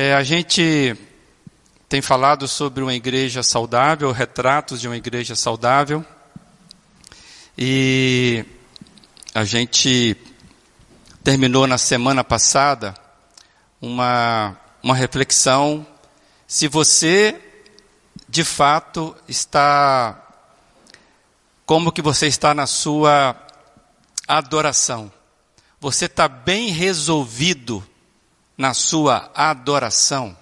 É, a gente tem falado sobre uma igreja saudável, retratos de uma igreja saudável. E a gente terminou na semana passada uma, uma reflexão se você de fato está como que você está na sua adoração. Você está bem resolvido na sua adoração?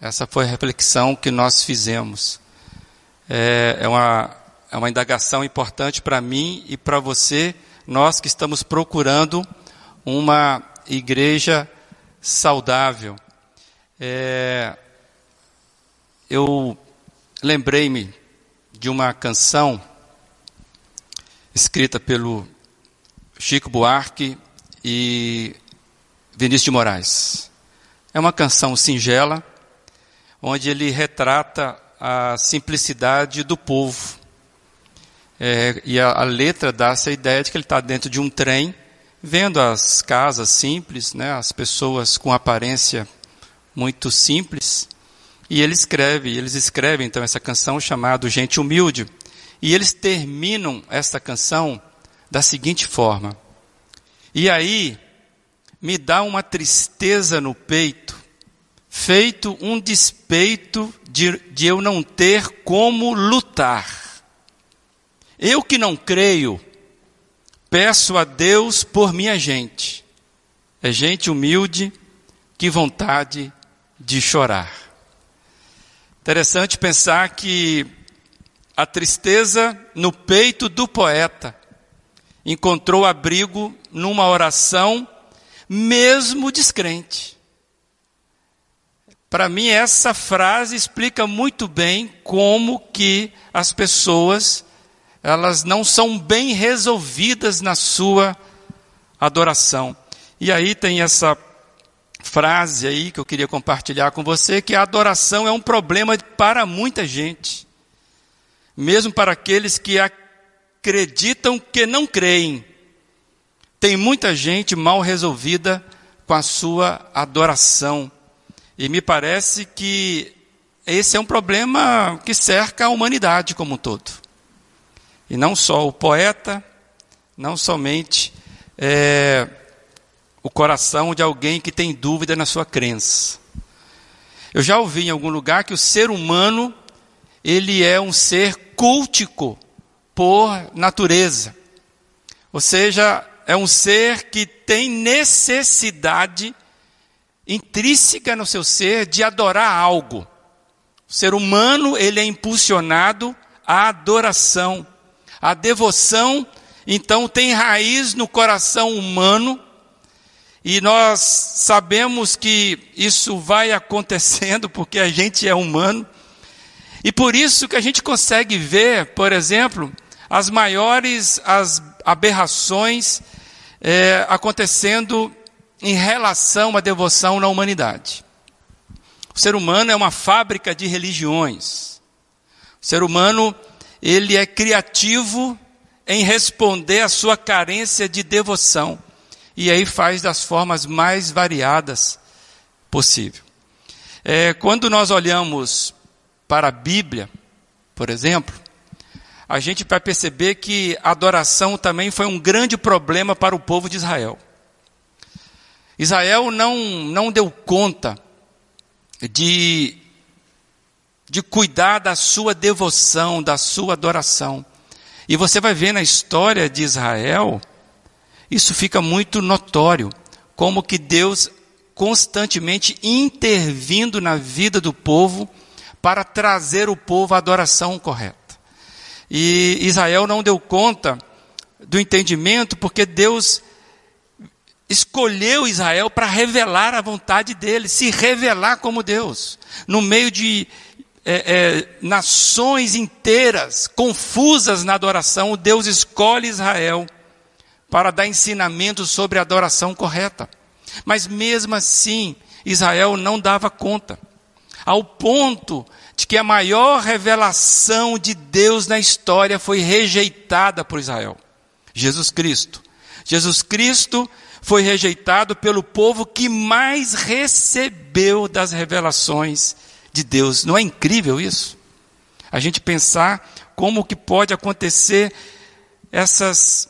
Essa foi a reflexão que nós fizemos. É, é uma, é uma indagação importante para mim e para você, nós que estamos procurando uma igreja saudável. É, eu lembrei-me de uma canção escrita pelo Chico Buarque e Vinícius de Moraes. É uma canção singela, onde ele retrata a simplicidade do povo. É, e a, a, letra dá essa ideia de que ele está dentro de um trem, vendo as casas simples, né, as pessoas com aparência muito simples, e ele escreve, eles escrevem então essa canção chamada Gente Humilde. E eles terminam esta canção da seguinte forma: E aí me dá uma tristeza no peito, feito um despeito de, de eu não ter como lutar. Eu que não creio, peço a Deus por minha gente. É gente humilde, que vontade de chorar. Interessante pensar que a tristeza no peito do poeta encontrou abrigo numa oração mesmo descrente. Para mim, essa frase explica muito bem como que as pessoas, elas não são bem resolvidas na sua adoração. E aí tem essa frase aí que eu queria compartilhar com você, que a adoração é um problema para muita gente. Mesmo para aqueles que acreditam que não creem. Tem muita gente mal resolvida com a sua adoração. E me parece que esse é um problema que cerca a humanidade como um todo. E não só o poeta, não somente é, o coração de alguém que tem dúvida na sua crença. Eu já ouvi em algum lugar que o ser humano, ele é um ser cultico por natureza. Ou seja, é um ser que tem necessidade intrínseca no seu ser de adorar algo. O ser humano, ele é impulsionado à adoração. A devoção, então, tem raiz no coração humano, e nós sabemos que isso vai acontecendo porque a gente é humano. E por isso que a gente consegue ver, por exemplo, as maiores as aberrações é, acontecendo em relação à devoção na humanidade. O ser humano é uma fábrica de religiões. O ser humano, ele é criativo em responder à sua carência de devoção. E aí faz das formas mais variadas possível. É, quando nós olhamos para a Bíblia, por exemplo, a gente vai perceber que a adoração também foi um grande problema para o povo de Israel. Israel não, não deu conta de, de cuidar da sua devoção, da sua adoração. E você vai ver na história de Israel, isso fica muito notório, como que Deus constantemente intervindo na vida do povo para trazer o povo à adoração correta. E Israel não deu conta do entendimento porque Deus escolheu Israel para revelar a vontade dele, se revelar como Deus. No meio de é, é, nações inteiras confusas na adoração, Deus escolhe Israel para dar ensinamento sobre a adoração correta. Mas mesmo assim, Israel não dava conta, ao ponto de que a maior revelação de Deus na história foi rejeitada por Israel. Jesus Cristo. Jesus Cristo foi rejeitado pelo povo que mais recebeu das revelações de Deus. Não é incrível isso? A gente pensar como que pode acontecer essas,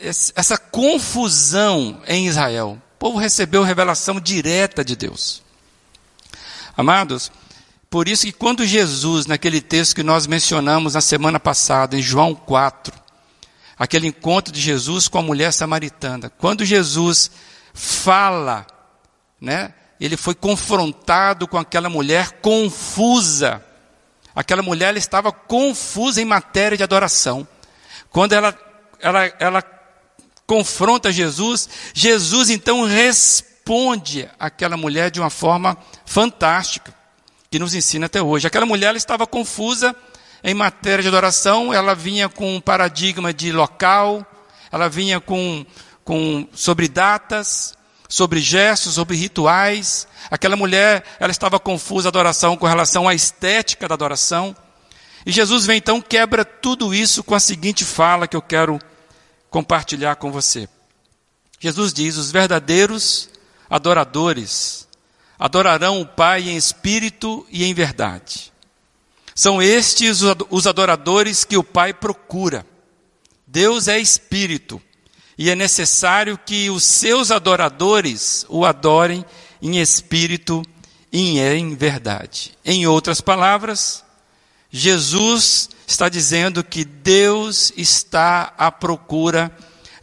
essa confusão em Israel. O povo recebeu revelação direta de Deus. Amados, por isso que quando Jesus, naquele texto que nós mencionamos na semana passada, em João 4, aquele encontro de Jesus com a mulher samaritana, quando Jesus fala, né, ele foi confrontado com aquela mulher confusa. Aquela mulher ela estava confusa em matéria de adoração. Quando ela, ela, ela confronta Jesus, Jesus então responde àquela mulher de uma forma fantástica que nos ensina até hoje. Aquela mulher estava confusa em matéria de adoração, ela vinha com um paradigma de local, ela vinha com, com sobre datas, sobre gestos, sobre rituais. Aquela mulher, ela estava confusa a adoração com relação à estética da adoração. E Jesus vem então quebra tudo isso com a seguinte fala que eu quero compartilhar com você. Jesus diz: "Os verdadeiros adoradores adorarão o Pai em espírito e em verdade. São estes os adoradores que o Pai procura. Deus é espírito e é necessário que os seus adoradores o adorem em espírito e em verdade. Em outras palavras, Jesus está dizendo que Deus está à procura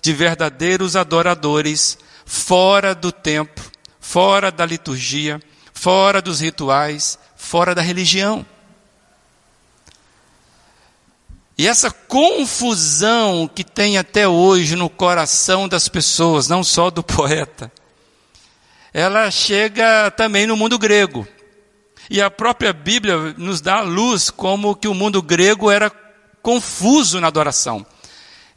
de verdadeiros adoradores fora do templo fora da liturgia, fora dos rituais, fora da religião. E essa confusão que tem até hoje no coração das pessoas, não só do poeta, ela chega também no mundo grego. E a própria Bíblia nos dá luz como que o mundo grego era confuso na adoração.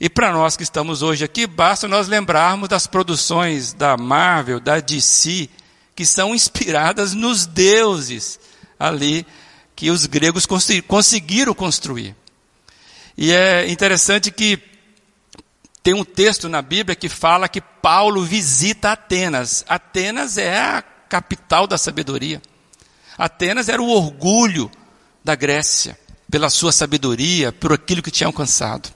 E para nós que estamos hoje aqui, basta nós lembrarmos das produções da Marvel, da DC, que são inspiradas nos deuses ali que os gregos conseguiram construir. E é interessante que tem um texto na Bíblia que fala que Paulo visita Atenas. Atenas é a capital da sabedoria. Atenas era o orgulho da Grécia, pela sua sabedoria, por aquilo que tinha alcançado.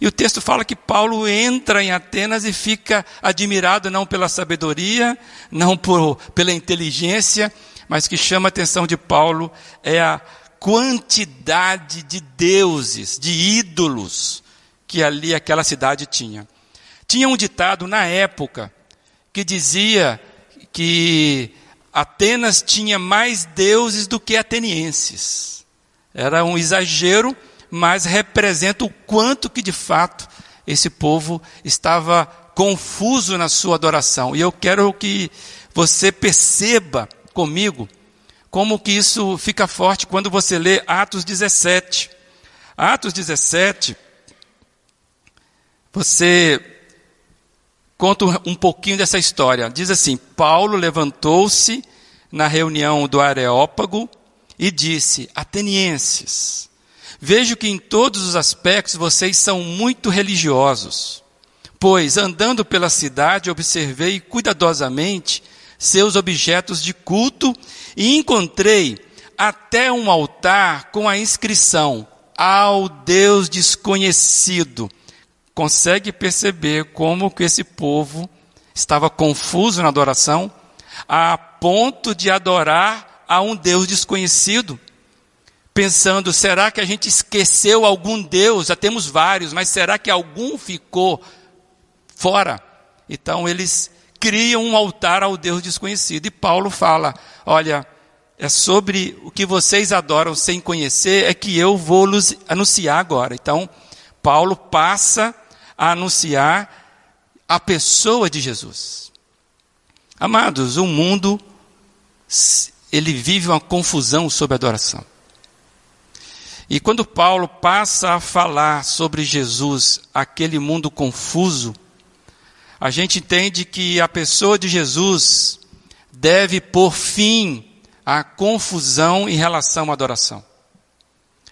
E o texto fala que Paulo entra em Atenas e fica admirado não pela sabedoria, não por, pela inteligência, mas que chama a atenção de Paulo é a quantidade de deuses, de ídolos que ali aquela cidade tinha. Tinha um ditado na época que dizia que Atenas tinha mais deuses do que atenienses. Era um exagero, mas representa o quanto que de fato esse povo estava confuso na sua adoração. E eu quero que você perceba comigo como que isso fica forte quando você lê Atos 17. Atos 17, você conta um pouquinho dessa história. Diz assim: Paulo levantou-se na reunião do Areópago e disse: Atenienses, Vejo que em todos os aspectos vocês são muito religiosos, pois andando pela cidade observei cuidadosamente seus objetos de culto e encontrei até um altar com a inscrição ao Deus desconhecido. Consegue perceber como que esse povo estava confuso na adoração a ponto de adorar a um Deus desconhecido? Pensando: será que a gente esqueceu algum Deus? Já temos vários, mas será que algum ficou fora? Então eles criam um altar ao Deus desconhecido. E Paulo fala: olha, é sobre o que vocês adoram sem conhecer, é que eu vou anunciar agora. Então, Paulo passa a anunciar a pessoa de Jesus. Amados, o mundo, ele vive uma confusão sobre adoração. E quando Paulo passa a falar sobre Jesus, aquele mundo confuso, a gente entende que a pessoa de Jesus deve pôr fim à confusão em relação à adoração.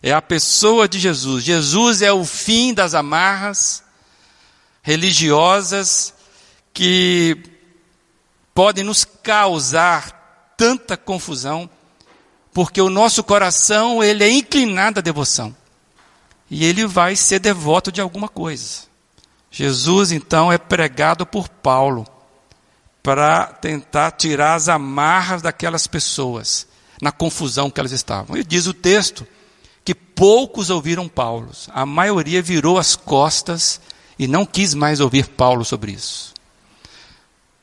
É a pessoa de Jesus. Jesus é o fim das amarras religiosas que podem nos causar tanta confusão, porque o nosso coração ele é inclinado à devoção e ele vai ser devoto de alguma coisa. Jesus então é pregado por Paulo para tentar tirar as amarras daquelas pessoas na confusão que elas estavam. E diz o texto que poucos ouviram Paulo, a maioria virou as costas e não quis mais ouvir Paulo sobre isso.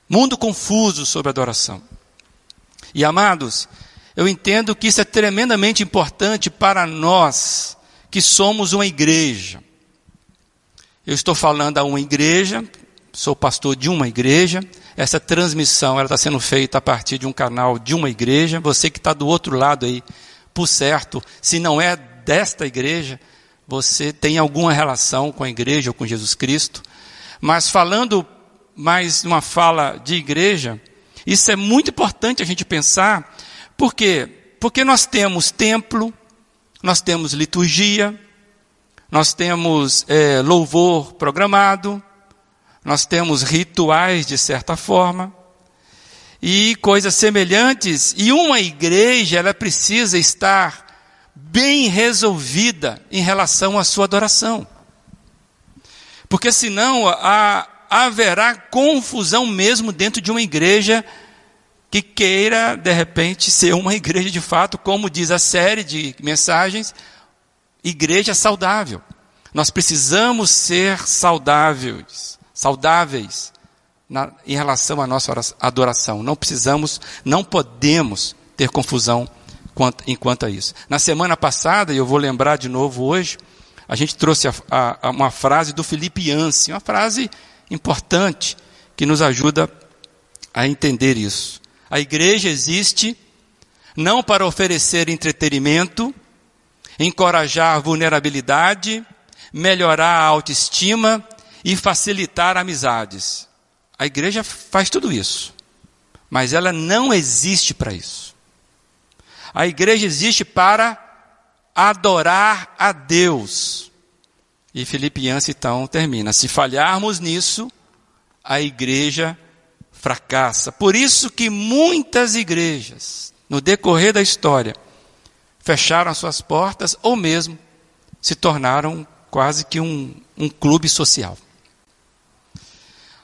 Mundo confuso sobre adoração. E amados, eu entendo que isso é tremendamente importante para nós que somos uma igreja. Eu estou falando a uma igreja, sou pastor de uma igreja. Essa transmissão ela está sendo feita a partir de um canal de uma igreja. Você que está do outro lado aí, por certo, se não é desta igreja, você tem alguma relação com a igreja ou com Jesus Cristo. Mas falando mais uma fala de igreja, isso é muito importante a gente pensar, por quê? Porque nós temos templo, nós temos liturgia, nós temos é, louvor programado, nós temos rituais de certa forma, e coisas semelhantes, e uma igreja, ela precisa estar bem resolvida em relação à sua adoração. Porque senão a, haverá confusão mesmo dentro de uma igreja que queira, de repente, ser uma igreja de fato, como diz a série de mensagens, igreja saudável. Nós precisamos ser saudáveis, saudáveis na, em relação à nossa adoração. Não precisamos, não podemos ter confusão quanto, enquanto a isso. Na semana passada, e eu vou lembrar de novo hoje, a gente trouxe a, a, uma frase do Felipe Yancey, uma frase importante que nos ajuda a entender isso. A igreja existe não para oferecer entretenimento, encorajar vulnerabilidade, melhorar a autoestima e facilitar amizades. A igreja faz tudo isso, mas ela não existe para isso. A igreja existe para adorar a Deus. E Filipe Yancey então termina: se falharmos nisso, a igreja fracassa. Por isso que muitas igrejas, no decorrer da história, fecharam suas portas ou mesmo se tornaram quase que um, um clube social.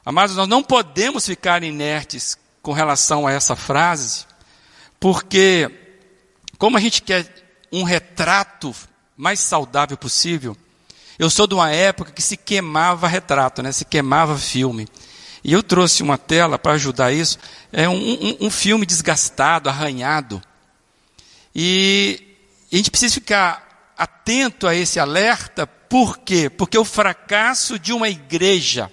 Amados, nós não podemos ficar inertes com relação a essa frase, porque, como a gente quer um retrato mais saudável possível, eu sou de uma época que se queimava retrato, né? se queimava filme. E eu trouxe uma tela para ajudar isso. É um, um, um filme desgastado, arranhado. E, a gente precisa ficar atento a esse alerta, por quê? Porque o fracasso de uma igreja,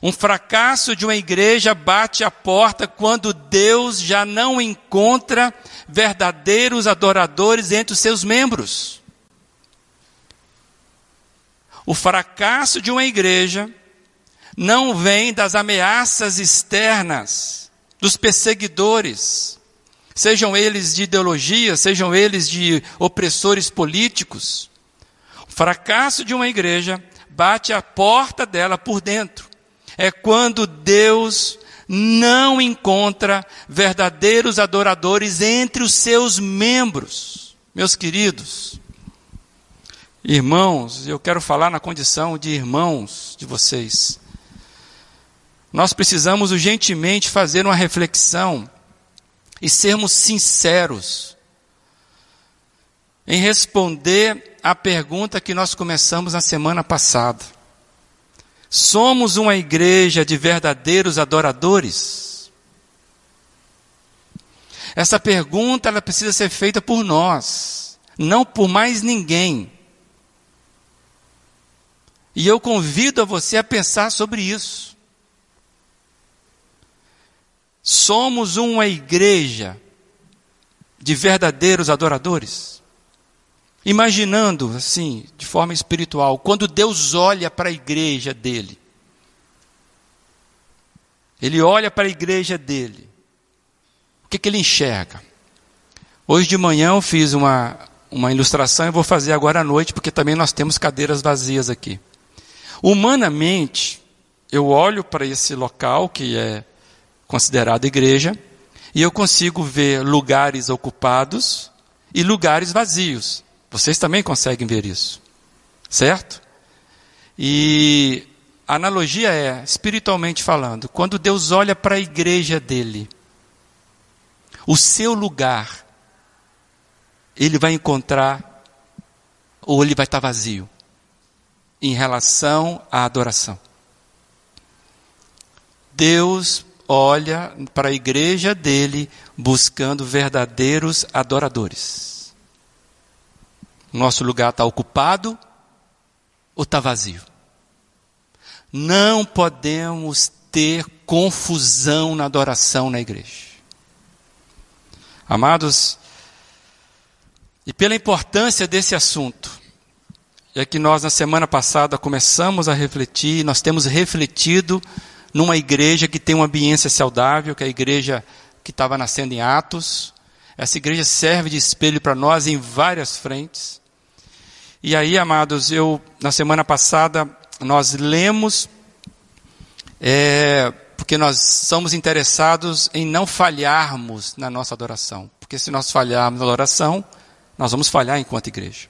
um fracasso de uma igreja bate a porta quando Deus já não encontra verdadeiros adoradores entre os seus membros. O fracasso de uma igreja não vem das ameaças externas, dos perseguidores, sejam eles de ideologia, sejam eles de opressores políticos. O fracasso de uma igreja bate a porta dela por dentro. É quando Deus não encontra verdadeiros adoradores entre os seus membros. Meus queridos, irmãos, eu quero falar na condição de irmãos de vocês nós precisamos urgentemente fazer uma reflexão e sermos sinceros em responder à pergunta que nós começamos na semana passada. Somos uma igreja de verdadeiros adoradores? Essa pergunta ela precisa ser feita por nós, não por mais ninguém. E eu convido a você a pensar sobre isso. Somos uma igreja de verdadeiros adoradores? Imaginando, assim, de forma espiritual, quando Deus olha para a igreja dele, ele olha para a igreja dele, o que, que ele enxerga? Hoje de manhã eu fiz uma, uma ilustração e vou fazer agora à noite, porque também nós temos cadeiras vazias aqui. Humanamente, eu olho para esse local que é considerado igreja e eu consigo ver lugares ocupados e lugares vazios. Vocês também conseguem ver isso, certo? E a analogia é, espiritualmente falando, quando Deus olha para a igreja dele, o seu lugar, ele vai encontrar, ou ele vai estar vazio, em relação à adoração. Deus olha para a igreja dele buscando verdadeiros adoradores. Nosso lugar está ocupado ou está vazio? Não podemos ter confusão na adoração na igreja. Amados, e pela importância desse assunto, é que nós na semana passada começamos a refletir, nós temos refletido numa igreja que tem uma ambiência saudável, que é a igreja que estava nascendo em Atos. Essa igreja serve de espelho para nós em várias frentes. E aí, amados, eu, na semana passada, nós lemos, é, porque nós somos interessados em não falharmos na nossa adoração. Porque se nós falharmos na adoração, nós vamos falhar enquanto igreja.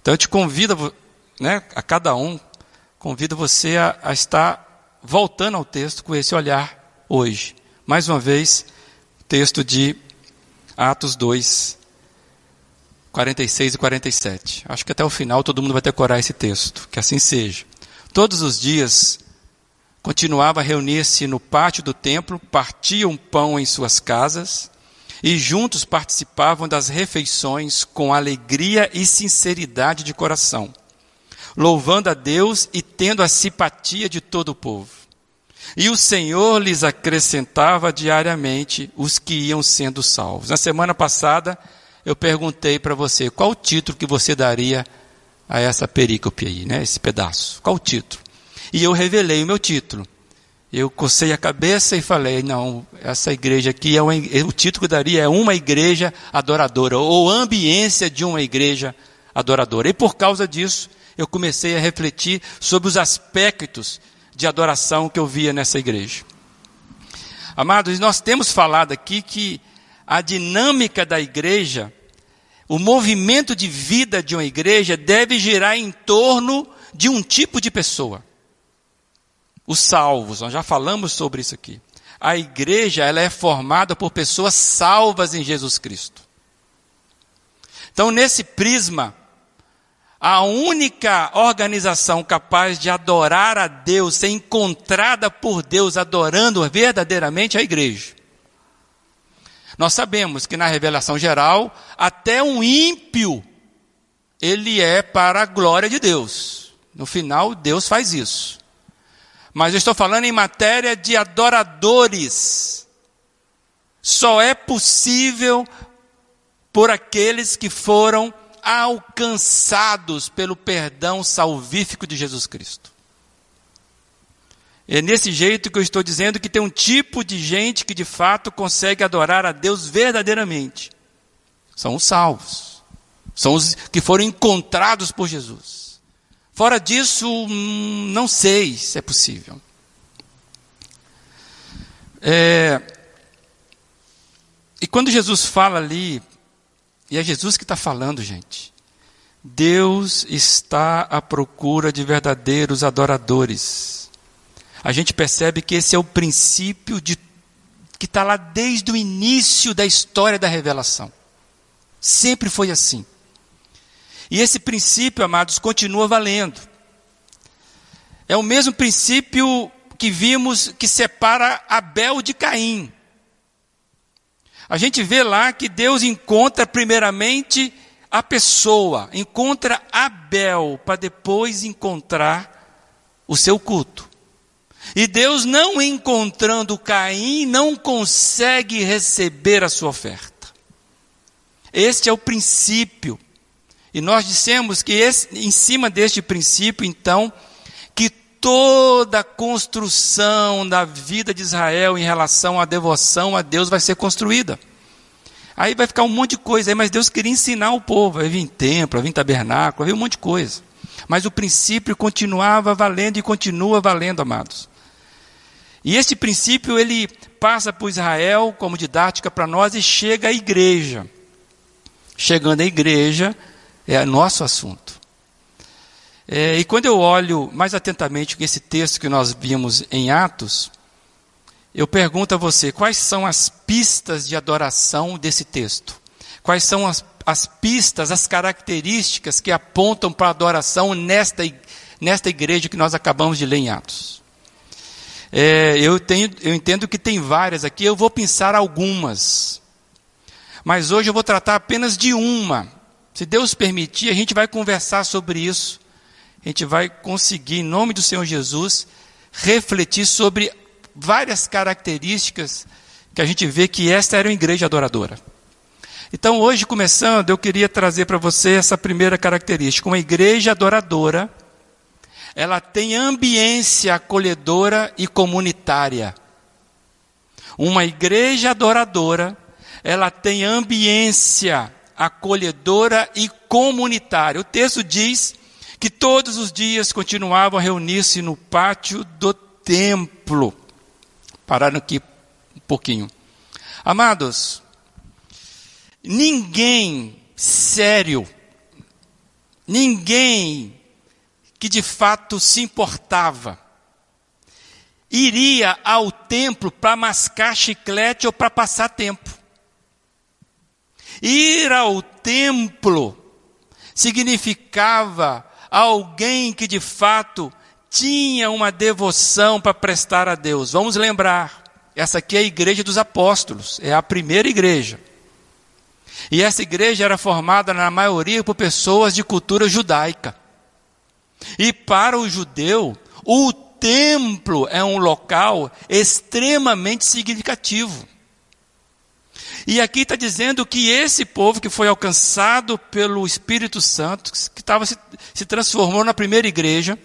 Então eu te convido, né, a cada um, convido você a, a estar voltando ao texto com esse olhar hoje. Mais uma vez, texto de Atos 2, 46 e 47. Acho que até o final todo mundo vai decorar esse texto, que assim seja. Todos os dias continuava a reunir-se no pátio do templo, partiam pão em suas casas e juntos participavam das refeições com alegria e sinceridade de coração louvando a Deus e tendo a simpatia de todo o povo. E o Senhor lhes acrescentava diariamente os que iam sendo salvos. Na semana passada, eu perguntei para você qual o título que você daria a essa perícope aí, né, esse pedaço. Qual o título? E eu revelei o meu título. Eu cocei a cabeça e falei: não, essa igreja aqui, é uma, o título que daria é Uma Igreja Adoradora, ou Ambiência de uma Igreja Adoradora. E por causa disso, eu comecei a refletir sobre os aspectos de adoração que eu via nessa igreja. Amados, nós temos falado aqui que a dinâmica da igreja, o movimento de vida de uma igreja deve girar em torno de um tipo de pessoa. Os salvos, nós já falamos sobre isso aqui. A igreja, ela é formada por pessoas salvas em Jesus Cristo. Então, nesse prisma, a única organização capaz de adorar a Deus, ser encontrada por Deus adorando verdadeiramente a igreja. Nós sabemos que na revelação geral, até um ímpio, ele é para a glória de Deus. No final, Deus faz isso. Mas eu estou falando em matéria de adoradores. Só é possível por aqueles que foram alcançados pelo perdão salvífico de Jesus Cristo. É nesse jeito que eu estou dizendo que tem um tipo de gente que de fato consegue adorar a Deus verdadeiramente. São os salvos. São os que foram encontrados por Jesus. Fora disso, hum, não sei se é possível. É, e quando Jesus fala ali e é Jesus que está falando, gente. Deus está à procura de verdadeiros adoradores. A gente percebe que esse é o princípio de, que está lá desde o início da história da revelação. Sempre foi assim. E esse princípio, amados, continua valendo. É o mesmo princípio que vimos que separa Abel de Caim. A gente vê lá que Deus encontra primeiramente a pessoa, encontra Abel, para depois encontrar o seu culto. E Deus, não encontrando Caim, não consegue receber a sua oferta. Este é o princípio. E nós dissemos que esse, em cima deste princípio, então, toda a construção da vida de Israel em relação à devoção a Deus vai ser construída. Aí vai ficar um monte de coisa aí, mas Deus queria ensinar o povo. Vai vir templo, vir tabernáculo, vir um monte de coisa. Mas o princípio continuava valendo e continua valendo, amados. E esse princípio ele passa por Israel como didática para nós e chega à igreja. Chegando à igreja é nosso assunto. É, e quando eu olho mais atentamente esse texto que nós vimos em Atos, eu pergunto a você: quais são as pistas de adoração desse texto? Quais são as, as pistas, as características que apontam para a adoração nesta, nesta igreja que nós acabamos de ler em Atos? É, eu, tenho, eu entendo que tem várias aqui, eu vou pensar algumas. Mas hoje eu vou tratar apenas de uma. Se Deus permitir, a gente vai conversar sobre isso. A gente vai conseguir, em nome do Senhor Jesus, refletir sobre várias características que a gente vê que esta era uma igreja adoradora. Então, hoje, começando, eu queria trazer para você essa primeira característica. Uma igreja adoradora ela tem ambiência acolhedora e comunitária. Uma igreja adoradora, ela tem ambiência acolhedora e comunitária. O texto diz que todos os dias continuavam a reunir-se no pátio do templo. Pararam aqui um pouquinho. Amados, ninguém sério, ninguém que de fato se importava, iria ao templo para mascar chiclete ou para passar tempo. Ir ao templo significava alguém que de fato tinha uma devoção para prestar a Deus. Vamos lembrar, essa aqui é a igreja dos apóstolos, é a primeira igreja. E essa igreja era formada na maioria por pessoas de cultura judaica. E para o judeu, o templo é um local extremamente significativo. E aqui está dizendo que esse povo que foi alcançado pelo Espírito Santo, que estava se, se transformou na primeira igreja,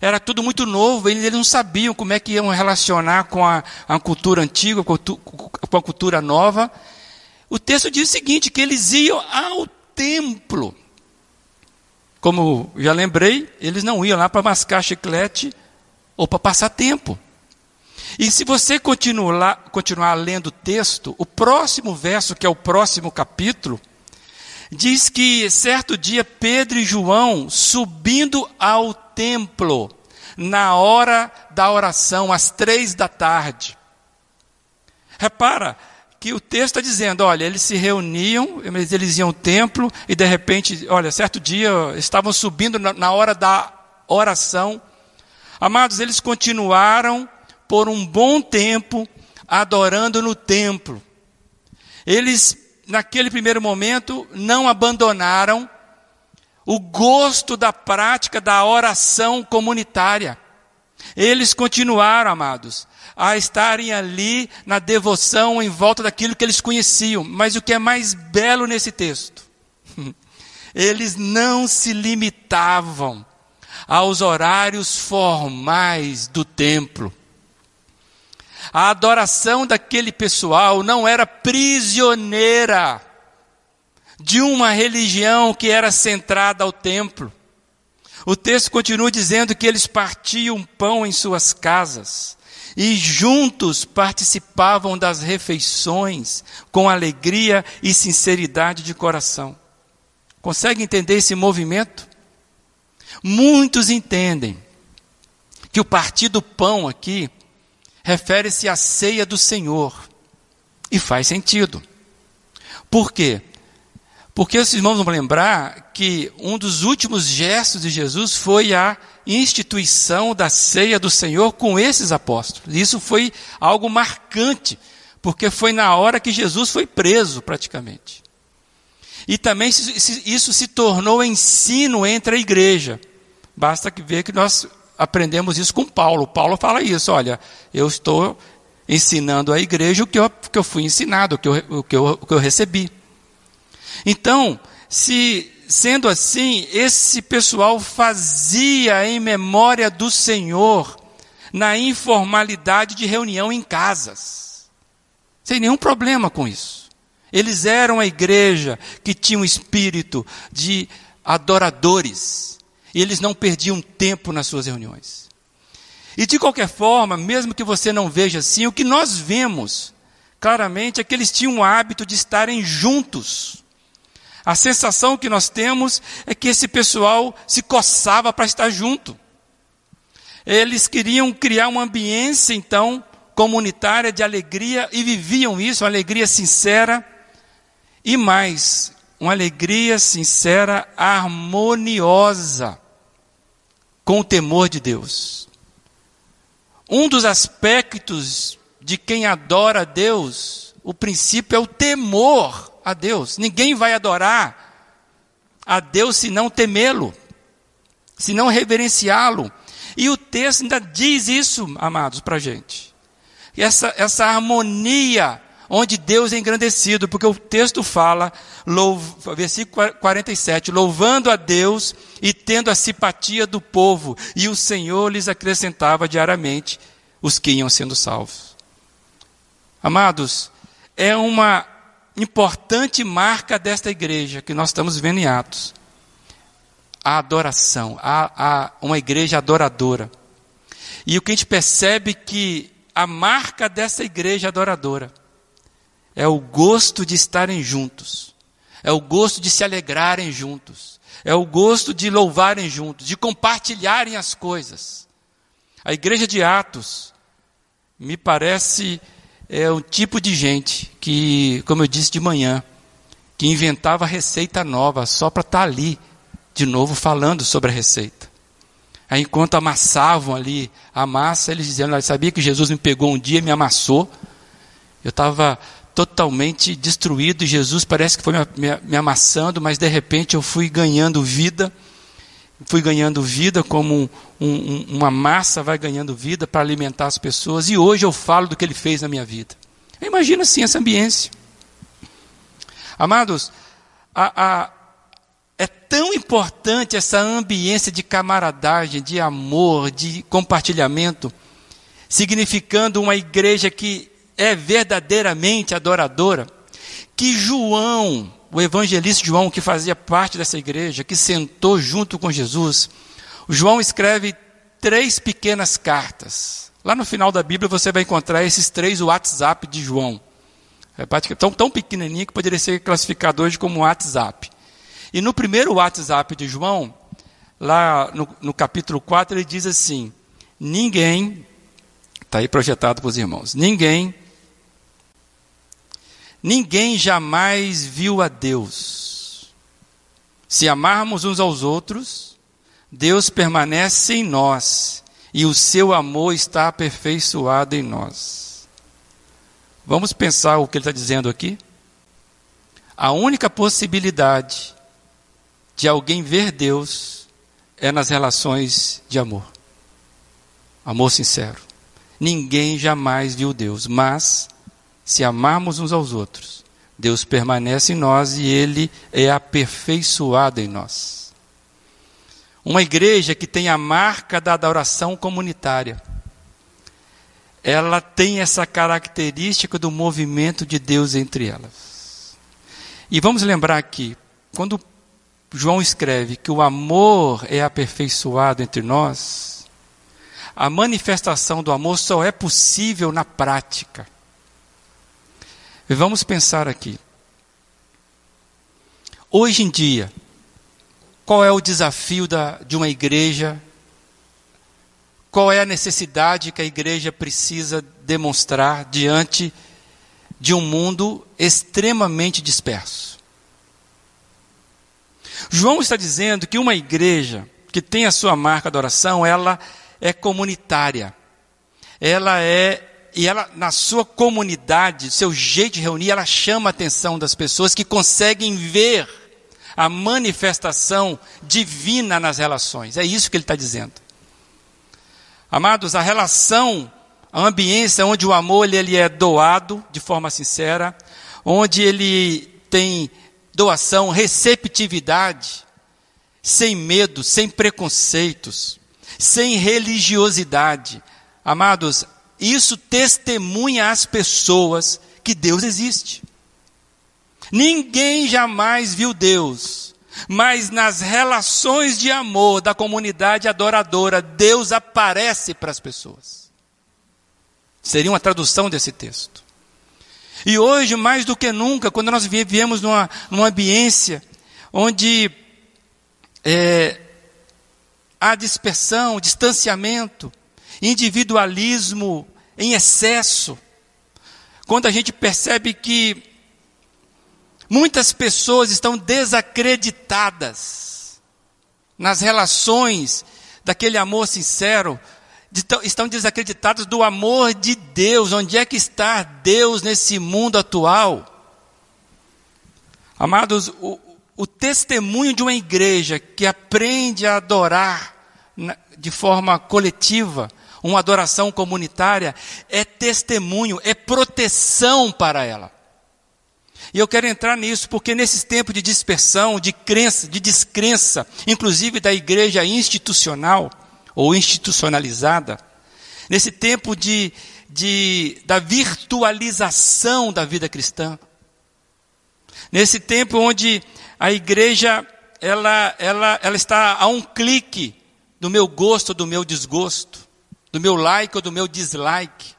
era tudo muito novo, eles, eles não sabiam como é que iam relacionar com a, a cultura antiga, com a cultura nova. O texto diz o seguinte: que eles iam ao templo. Como já lembrei, eles não iam lá para mascar chiclete ou para passar tempo. E se você continuar, continuar lendo o texto, o próximo verso, que é o próximo capítulo, diz que certo dia Pedro e João subindo ao templo, na hora da oração, às três da tarde. Repara, que o texto está dizendo, olha, eles se reuniam, eles iam ao templo e de repente, olha, certo dia estavam subindo na, na hora da oração. Amados, eles continuaram por um bom tempo adorando no templo. Eles, naquele primeiro momento, não abandonaram o gosto da prática da oração comunitária. Eles continuaram, amados, a estarem ali na devoção em volta daquilo que eles conheciam. Mas o que é mais belo nesse texto? Eles não se limitavam aos horários formais do templo. A adoração daquele pessoal não era prisioneira de uma religião que era centrada ao templo. O texto continua dizendo que eles partiam pão em suas casas e juntos participavam das refeições com alegria e sinceridade de coração. Consegue entender esse movimento? Muitos entendem que o partir do pão aqui refere-se à ceia do Senhor. E faz sentido. Por quê? Porque os irmãos vão lembrar que um dos últimos gestos de Jesus foi a instituição da ceia do Senhor com esses apóstolos. Isso foi algo marcante, porque foi na hora que Jesus foi preso, praticamente. E também isso se tornou ensino entre a igreja. Basta ver que nós aprendemos isso com Paulo. Paulo fala isso: olha, eu estou ensinando à igreja o que eu, que eu fui ensinado, o que eu, o, que eu, o que eu recebi. Então, se sendo assim, esse pessoal fazia em memória do Senhor na informalidade de reunião em casas. Sem nenhum problema com isso. Eles eram a igreja que tinha um espírito de adoradores. E eles não perdiam tempo nas suas reuniões. E de qualquer forma, mesmo que você não veja assim, o que nós vemos claramente é que eles tinham o hábito de estarem juntos. A sensação que nós temos é que esse pessoal se coçava para estar junto. Eles queriam criar uma ambiência, então, comunitária de alegria e viviam isso, uma alegria sincera e mais, uma alegria sincera, harmoniosa com o temor de Deus. Um dos aspectos de quem adora a Deus, o princípio é o temor a Deus. Ninguém vai adorar a Deus se não temê-lo, se não reverenciá-lo. E o texto ainda diz isso, amados, para a gente. Essa, essa harmonia onde Deus é engrandecido, porque o texto fala, louv, versículo 47, louvando a Deus e tendo a simpatia do povo, e o Senhor lhes acrescentava diariamente os que iam sendo salvos. Amados, é uma importante marca desta igreja que nós estamos vendo em Atos. A adoração, a, a, uma igreja adoradora. E o que a gente percebe que a marca dessa igreja adoradora é o gosto de estarem juntos, é o gosto de se alegrarem juntos, é o gosto de louvarem juntos, de compartilharem as coisas. A igreja de Atos me parece é um tipo de gente que, como eu disse de manhã, que inventava receita nova só para estar tá ali de novo falando sobre a receita. Aí, enquanto amassavam ali a massa, eles diziam: sabia que Jesus me pegou um dia e me amassou? Eu estava totalmente destruído Jesus parece que foi me, me, me amassando, mas de repente eu fui ganhando vida. Fui ganhando vida como um, um, uma massa vai ganhando vida para alimentar as pessoas. E hoje eu falo do que ele fez na minha vida. Imagina assim essa ambiência. Amados, a, a, é tão importante essa ambiência de camaradagem, de amor, de compartilhamento, significando uma igreja que é verdadeiramente adoradora, que João, o evangelista João, que fazia parte dessa igreja, que sentou junto com Jesus, João escreve três pequenas cartas. Lá no final da Bíblia você vai encontrar esses três WhatsApp de João. É tão, tão pequenininho que poderia ser classificado hoje como WhatsApp. E no primeiro WhatsApp de João, lá no, no capítulo 4, ele diz assim: Ninguém, está aí projetado para os irmãos, ninguém Ninguém jamais viu a Deus. Se amarmos uns aos outros, Deus permanece em nós e o seu amor está aperfeiçoado em nós. Vamos pensar o que ele está dizendo aqui? A única possibilidade de alguém ver Deus é nas relações de amor. Amor sincero. Ninguém jamais viu Deus, mas se amarmos uns aos outros, Deus permanece em nós e Ele é aperfeiçoado em nós. Uma igreja que tem a marca da adoração comunitária, ela tem essa característica do movimento de Deus entre elas. E vamos lembrar aqui, quando João escreve que o amor é aperfeiçoado entre nós, a manifestação do amor só é possível na prática. Vamos pensar aqui. Hoje em dia, qual é o desafio da, de uma igreja? Qual é a necessidade que a igreja precisa demonstrar diante de um mundo extremamente disperso? João está dizendo que uma igreja que tem a sua marca de oração, ela é comunitária. Ela é e ela, na sua comunidade, seu jeito de reunir, ela chama a atenção das pessoas que conseguem ver a manifestação divina nas relações. É isso que ele está dizendo. Amados, a relação, a ambiência onde o amor ele, ele é doado de forma sincera, onde ele tem doação, receptividade, sem medo, sem preconceitos, sem religiosidade. Amados, isso testemunha às pessoas que Deus existe. Ninguém jamais viu Deus, mas nas relações de amor da comunidade adoradora, Deus aparece para as pessoas. Seria uma tradução desse texto. E hoje, mais do que nunca, quando nós vivemos numa, numa ambiência onde é, há dispersão, distanciamento, individualismo em excesso, quando a gente percebe que muitas pessoas estão desacreditadas nas relações daquele amor sincero, estão desacreditadas do amor de Deus. Onde é que está Deus nesse mundo atual? Amados, o, o testemunho de uma igreja que aprende a adorar de forma coletiva, uma adoração comunitária, é testemunho, é proteção para ela. E eu quero entrar nisso porque nesses tempos de dispersão, de crença, de descrença, inclusive da igreja institucional ou institucionalizada, nesse tempo de, de, da virtualização da vida cristã, nesse tempo onde a igreja ela, ela, ela está a um clique do meu gosto do meu desgosto, do meu like ou do meu dislike.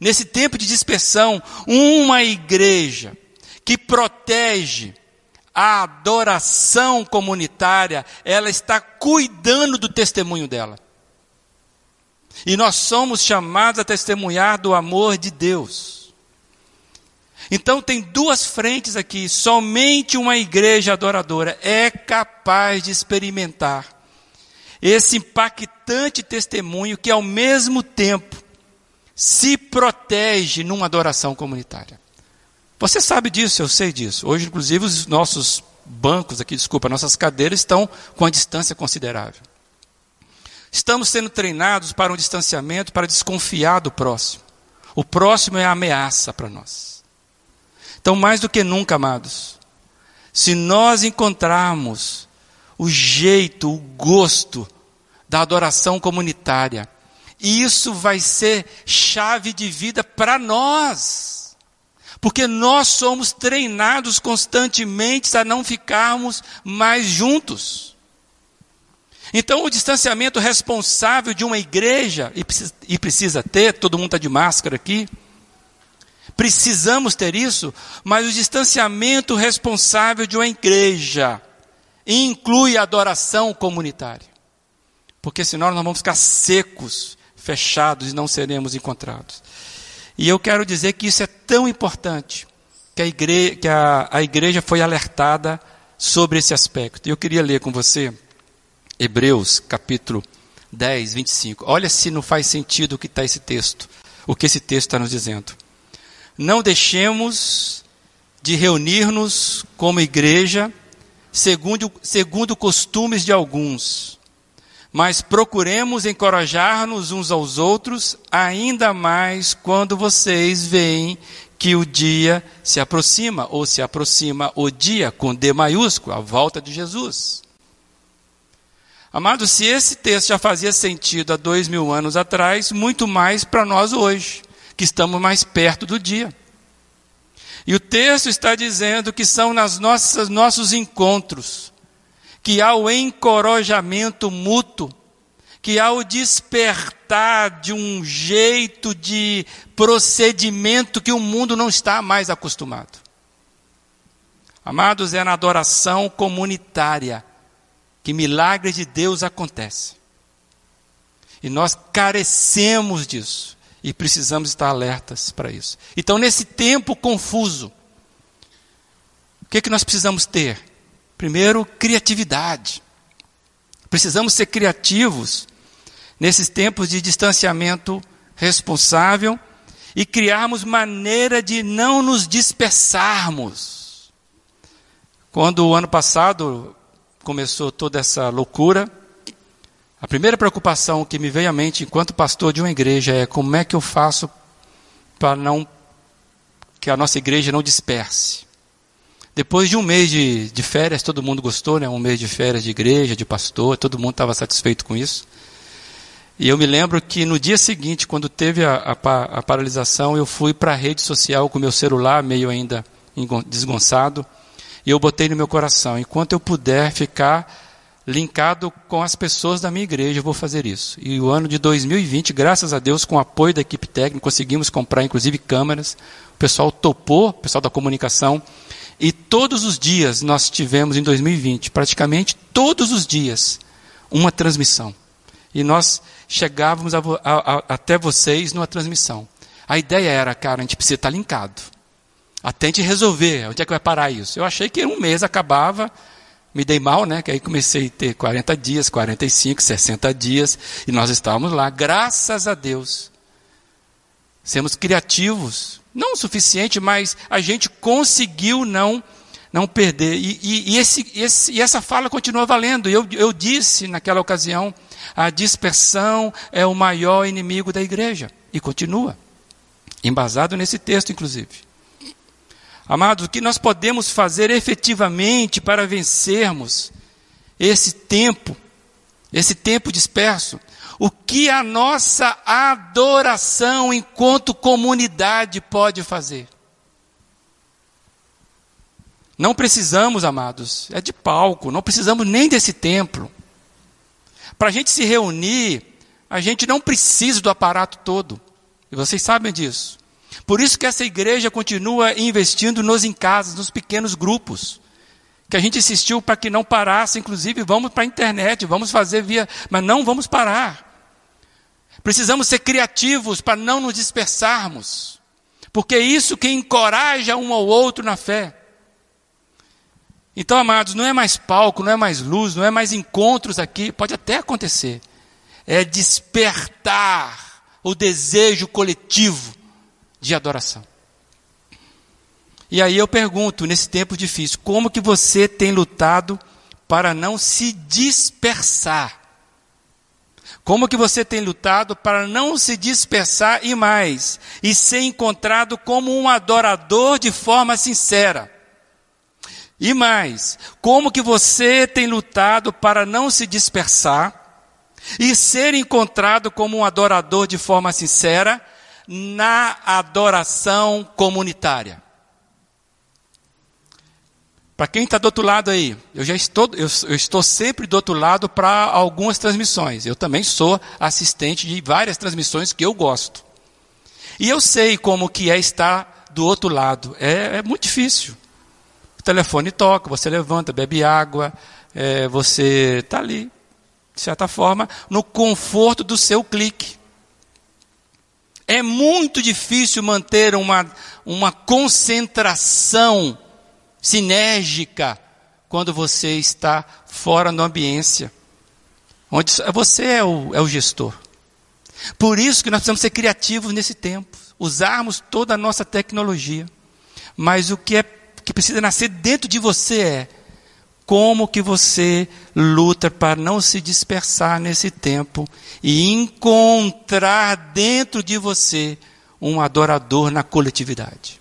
Nesse tempo de dispersão, uma igreja que protege a adoração comunitária, ela está cuidando do testemunho dela. E nós somos chamados a testemunhar do amor de Deus. Então tem duas frentes aqui. Somente uma igreja adoradora é capaz de experimentar esse impactante testemunho que ao mesmo tempo se protege numa adoração comunitária. Você sabe disso, eu sei disso. Hoje, inclusive, os nossos bancos aqui, desculpa, nossas cadeiras estão com a distância considerável. Estamos sendo treinados para um distanciamento, para desconfiar do próximo. O próximo é a ameaça para nós. Então, mais do que nunca, amados, se nós encontrarmos o jeito, o gosto da adoração comunitária, isso vai ser chave de vida para nós. Porque nós somos treinados constantemente a não ficarmos mais juntos. Então, o distanciamento responsável de uma igreja, e precisa, e precisa ter, todo mundo está de máscara aqui, precisamos ter isso, mas o distanciamento responsável de uma igreja inclui a adoração comunitária. Porque senão nós vamos ficar secos, fechados e não seremos encontrados. E eu quero dizer que isso é tão importante que a igreja, que a, a igreja foi alertada sobre esse aspecto. E eu queria ler com você Hebreus capítulo 10, 25. Olha se não faz sentido o que está esse texto, o que esse texto está nos dizendo. Não deixemos de reunir-nos como igreja, segundo, segundo costumes de alguns, mas procuremos encorajar-nos uns aos outros, ainda mais quando vocês veem que o dia se aproxima, ou se aproxima o dia, com D maiúsculo, a volta de Jesus. Amado, se esse texto já fazia sentido há dois mil anos atrás, muito mais para nós hoje, que estamos mais perto do dia. E o texto está dizendo que são nas nossas nossos encontros, que há o encorajamento mútuo, que há o despertar de um jeito de procedimento que o mundo não está mais acostumado. Amados, é na adoração comunitária que milagres de Deus acontecem. E nós carecemos disso e precisamos estar alertas para isso. Então, nesse tempo confuso, o que, é que nós precisamos ter? Primeiro, criatividade. Precisamos ser criativos nesses tempos de distanciamento responsável e criarmos maneira de não nos dispersarmos. Quando o ano passado começou toda essa loucura, a primeira preocupação que me veio à mente enquanto pastor de uma igreja é como é que eu faço para não que a nossa igreja não disperse. Depois de um mês de, de férias, todo mundo gostou, né? Um mês de férias de igreja, de pastor, todo mundo estava satisfeito com isso. E eu me lembro que no dia seguinte, quando teve a, a, a paralisação, eu fui para a rede social com meu celular meio ainda desgonçado. E eu botei no meu coração, enquanto eu puder ficar linkado com as pessoas da minha igreja, eu vou fazer isso. E o ano de 2020, graças a Deus, com o apoio da equipe técnica, conseguimos comprar inclusive câmeras. O pessoal topou, o pessoal da comunicação. E todos os dias nós tivemos em 2020, praticamente todos os dias, uma transmissão. E nós chegávamos a, a, a, até vocês numa transmissão. A ideia era, cara, a gente precisa estar linkado. Até a gente resolver, onde é que vai parar isso? Eu achei que um mês acabava, me dei mal, né? Que aí comecei a ter 40 dias, 45, 60 dias, e nós estávamos lá, graças a Deus. Sermos criativos, não o suficiente, mas a gente conseguiu não não perder. E, e, e, esse, esse, e essa fala continua valendo. Eu, eu disse naquela ocasião: a dispersão é o maior inimigo da igreja. E continua. Embasado nesse texto, inclusive. Amados, o que nós podemos fazer efetivamente para vencermos esse tempo, esse tempo disperso? O que a nossa adoração enquanto comunidade pode fazer? Não precisamos, amados, é de palco, não precisamos nem desse templo. Para a gente se reunir, a gente não precisa do aparato todo. E vocês sabem disso. Por isso que essa igreja continua investindo nos em casas, nos pequenos grupos. Que a gente insistiu para que não parasse, inclusive vamos para a internet, vamos fazer via, mas não vamos parar. Precisamos ser criativos para não nos dispersarmos. Porque é isso que encoraja um ao outro na fé. Então, amados, não é mais palco, não é mais luz, não é mais encontros aqui, pode até acontecer. É despertar o desejo coletivo de adoração. E aí eu pergunto, nesse tempo difícil, como que você tem lutado para não se dispersar? Como que você tem lutado para não se dispersar e mais, e ser encontrado como um adorador de forma sincera? E mais, como que você tem lutado para não se dispersar e ser encontrado como um adorador de forma sincera na adoração comunitária. Para quem está do outro lado aí, eu já estou, eu, eu estou sempre do outro lado para algumas transmissões. Eu também sou assistente de várias transmissões que eu gosto. E eu sei como que é estar do outro lado. É, é muito difícil. O telefone toca, você levanta, bebe água, é, você está ali, de certa forma, no conforto do seu clique. É muito difícil manter uma, uma concentração sinérgica quando você está fora da ambiência. Onde você é o, é o gestor. Por isso que nós precisamos ser criativos nesse tempo, usarmos toda a nossa tecnologia. Mas o que é que precisa nascer dentro de você é como que você luta para não se dispersar nesse tempo e encontrar dentro de você um adorador na coletividade?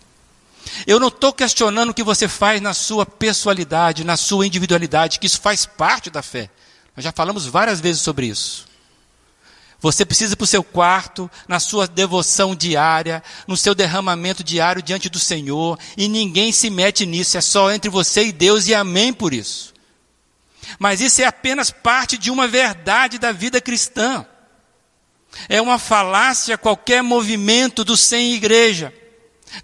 Eu não estou questionando o que você faz na sua pessoalidade, na sua individualidade, que isso faz parte da fé. Nós já falamos várias vezes sobre isso. Você precisa ir para o seu quarto, na sua devoção diária, no seu derramamento diário diante do Senhor, e ninguém se mete nisso, é só entre você e Deus, e amém por isso. Mas isso é apenas parte de uma verdade da vida cristã. É uma falácia qualquer movimento do sem igreja,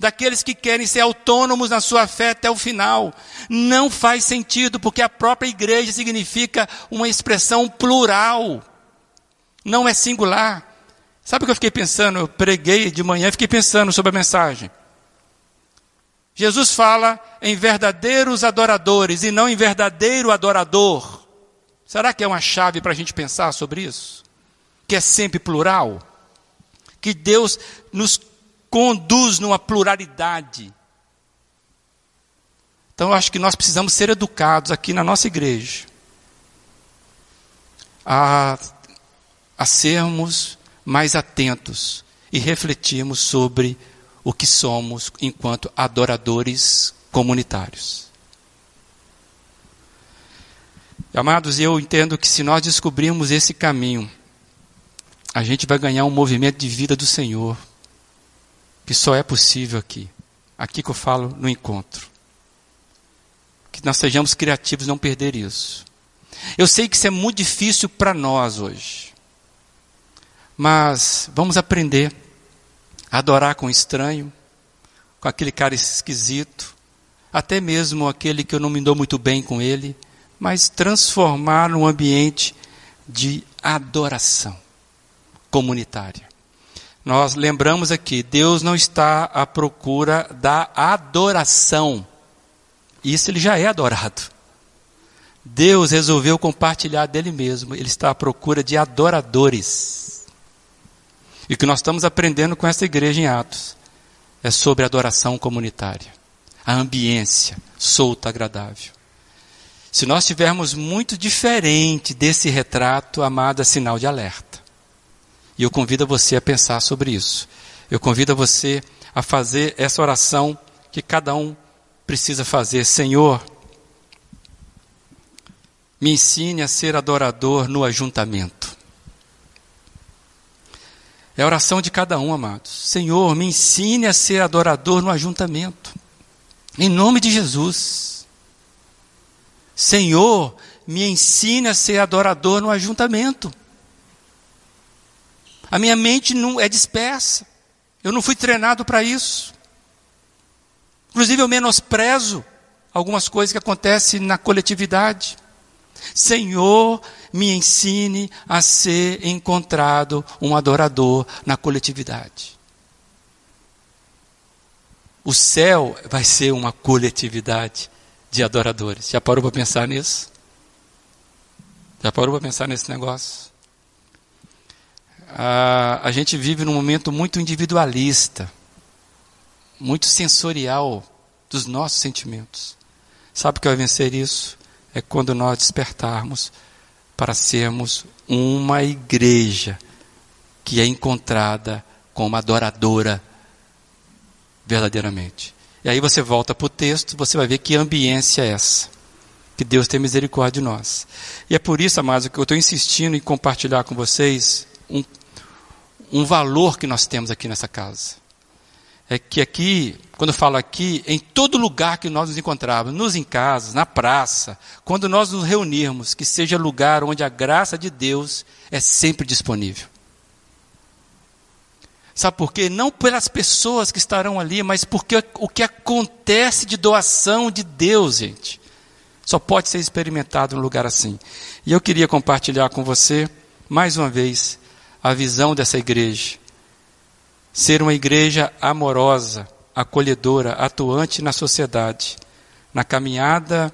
daqueles que querem ser autônomos na sua fé até o final. Não faz sentido, porque a própria igreja significa uma expressão plural não é singular. Sabe o que eu fiquei pensando? Eu preguei de manhã e fiquei pensando sobre a mensagem. Jesus fala em verdadeiros adoradores e não em verdadeiro adorador. Será que é uma chave para a gente pensar sobre isso? Que é sempre plural? Que Deus nos conduz numa pluralidade. Então eu acho que nós precisamos ser educados aqui na nossa igreja a a sermos mais atentos e refletirmos sobre o que somos enquanto adoradores comunitários. Amados, eu entendo que se nós descobrirmos esse caminho, a gente vai ganhar um movimento de vida do Senhor, que só é possível aqui. Aqui que eu falo no encontro. Que nós sejamos criativos não perder isso. Eu sei que isso é muito difícil para nós hoje. Mas vamos aprender a adorar com estranho, com aquele cara esquisito, até mesmo aquele que eu não me dou muito bem com ele, mas transformar num ambiente de adoração comunitária. Nós lembramos aqui, Deus não está à procura da adoração. Isso ele já é adorado. Deus resolveu compartilhar dele mesmo, ele está à procura de adoradores. E o que nós estamos aprendendo com essa igreja em Atos é sobre adoração comunitária, a ambiência solta, agradável. Se nós tivermos muito diferente desse retrato, amado, é sinal de alerta. E eu convido você a pensar sobre isso. Eu convido você a fazer essa oração que cada um precisa fazer. Senhor, me ensine a ser adorador no ajuntamento. É a oração de cada um, amados. Senhor, me ensine a ser adorador no ajuntamento. Em nome de Jesus. Senhor, me ensine a ser adorador no ajuntamento. A minha mente não é dispersa. Eu não fui treinado para isso. Inclusive eu menosprezo algumas coisas que acontecem na coletividade. Senhor, me ensine a ser encontrado um adorador na coletividade. O céu vai ser uma coletividade de adoradores. Já parou para pensar nisso? Já parou para pensar nesse negócio? Ah, a gente vive num momento muito individualista, muito sensorial dos nossos sentimentos. Sabe o que vai vencer isso? É quando nós despertarmos para sermos uma igreja que é encontrada como adoradora verdadeiramente. E aí você volta para o texto, você vai ver que ambiência é essa. Que Deus tem misericórdia de nós. E é por isso, amados, que eu estou insistindo em compartilhar com vocês um, um valor que nós temos aqui nessa casa. É que aqui, quando eu falo aqui, em todo lugar que nós nos encontrarmos, nos em casas, na praça, quando nós nos reunirmos, que seja lugar onde a graça de Deus é sempre disponível. Sabe por quê? Não pelas pessoas que estarão ali, mas porque o que acontece de doação de Deus, gente, só pode ser experimentado num lugar assim. E eu queria compartilhar com você, mais uma vez, a visão dessa igreja. Ser uma igreja amorosa, acolhedora, atuante na sociedade, na caminhada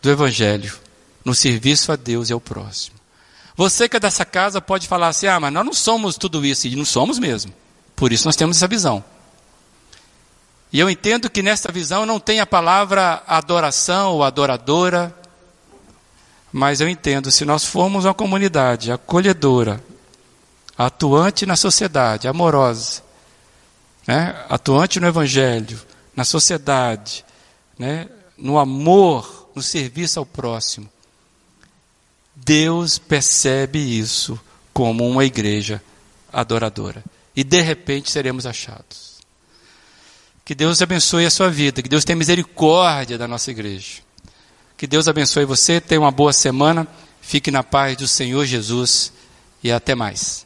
do Evangelho, no serviço a Deus e ao próximo. Você que é dessa casa pode falar assim: ah, mas nós não somos tudo isso, e não somos mesmo. Por isso nós temos essa visão. E eu entendo que nessa visão não tem a palavra adoração ou adoradora, mas eu entendo, se nós formos uma comunidade acolhedora, atuante na sociedade, amorosa, né? atuante no Evangelho, na sociedade, né? no amor, no serviço ao próximo, Deus percebe isso como uma igreja adoradora. E de repente seremos achados. Que Deus abençoe a sua vida, que Deus tenha misericórdia da nossa igreja. Que Deus abençoe você, tenha uma boa semana, fique na paz do Senhor Jesus e até mais.